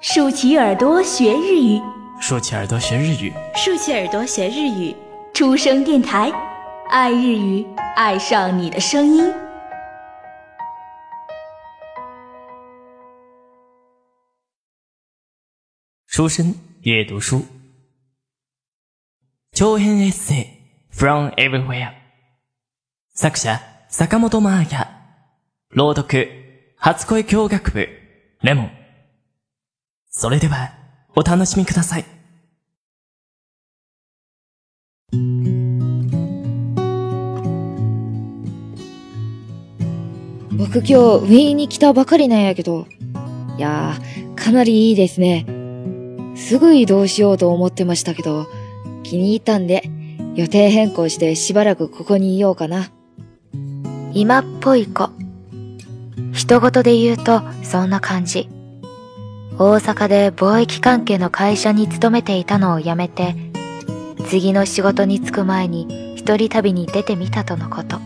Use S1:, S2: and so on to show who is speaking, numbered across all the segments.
S1: 竖起耳朵学日语，
S2: 竖起耳朵学日语，
S3: 竖起耳朵学日语。
S1: 出生电台，爱日语，爱上你的声音。
S2: 书生阅读书，長編エッセイ from everywhere。作者坂本真綾。朗読初恋教学部レモン。 それではお楽しみください。
S4: 僕今日ウィーンに来たばかりなんやけど、いやー、かなりいいですね。すぐ移動しようと思ってましたけど、気に入ったんで、予定変更してしばらくここにいようかな。
S5: 今っぽい子。人事で言うとそんな感じ。大阪で貿易関係の会社に勤めていたのを辞めて、次の仕事に就く前に一人旅に出てみたとのこと。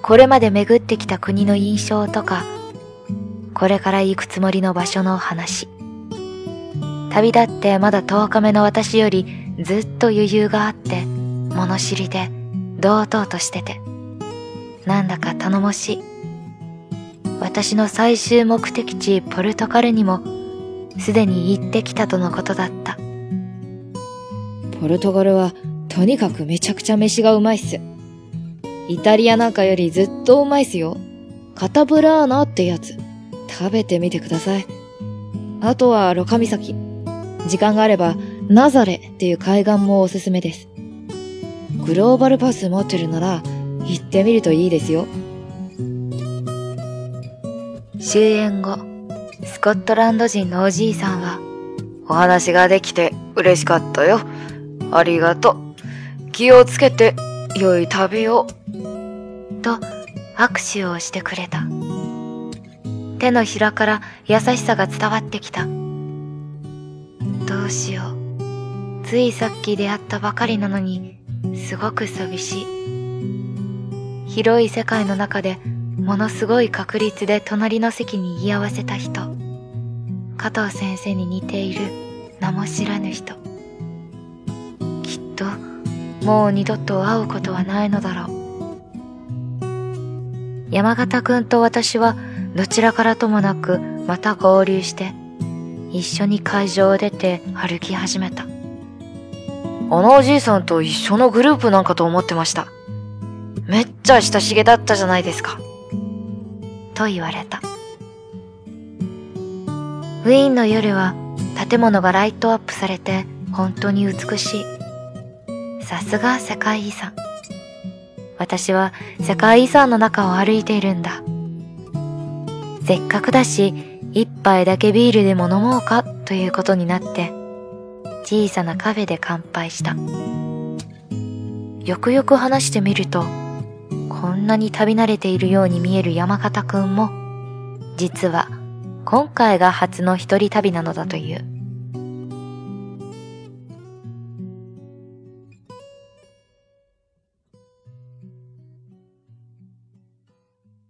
S5: これまで巡ってきた国の印象とか、これから行くつもりの場所の話。旅立ってまだ10日目の私よりずっと余裕があって、物知りで堂々としてて、なんだか頼もしい。私の最終目的地ポルトガルにもすでに行ってきたとのことだった。
S4: ポルトガルはとにかくめちゃくちゃ飯がうまいっす。イタリアなんかよりずっとうまいっすよ。カタブラーナってやつ。食べてみてください。あとはロカ岬。時間があればナザレっていう海岸もおすすめです。グローバルパス持ってるなら行ってみるといいですよ。
S5: 終演後、スコットランド人のおじいさんは、お話ができて嬉しかったよ。ありがとう。気をつけて、良い旅を。と、握手をしてくれた。手のひらから優しさが伝わってきた。どうしよう。ついさっき出会ったばかりなのに、すごく寂しい。広い世界の中でものすごい確率で隣の席に居合わせた人。加藤先生に似ている名も知らぬ人。きっともう二度と会うことはないのだろう。山形くんと私はどちらからともなくまた合流して一緒に会場を出て歩き始めた。あのおじいさんと一緒のグループなんかと思ってました。めっちゃ親しげだったじゃないですか。と言われた。ウィーンの夜は建物がライトアップされて本当に美しい。さすが世界遺産。私は世界遺産の中を歩いているんだ。せっかくだし、一杯だけビールでも飲もうかということになって、小さなカフェで乾杯した。よくよく話してみると、んなに旅慣れているように見える山形くんも、実は今回が初の一人旅なのだという。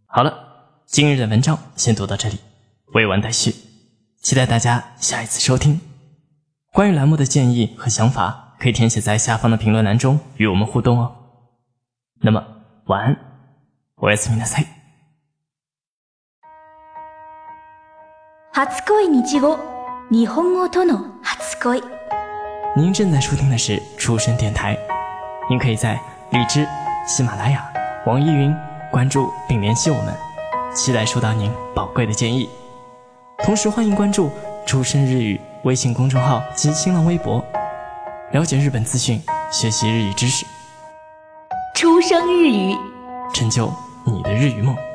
S2: 好了，今日的文章先读到这里，未完待续，期待大家下一次收听。关于栏目的建议和想法，可以填写在下方的评论栏中与我们互动哦。那么，晚安，おやすみなさい。
S1: 初恋日語日本語との初恋
S2: 您正在收听的是出生电台，您可以在荔枝、喜马拉雅、网易云关注并联系我们，期待收到您宝贵的建议。同时，欢迎关注“出生日语”微信公众号及新浪微博，了解日本资讯，学习日语知识，
S1: 出生日语。
S2: 成就 你的日语梦。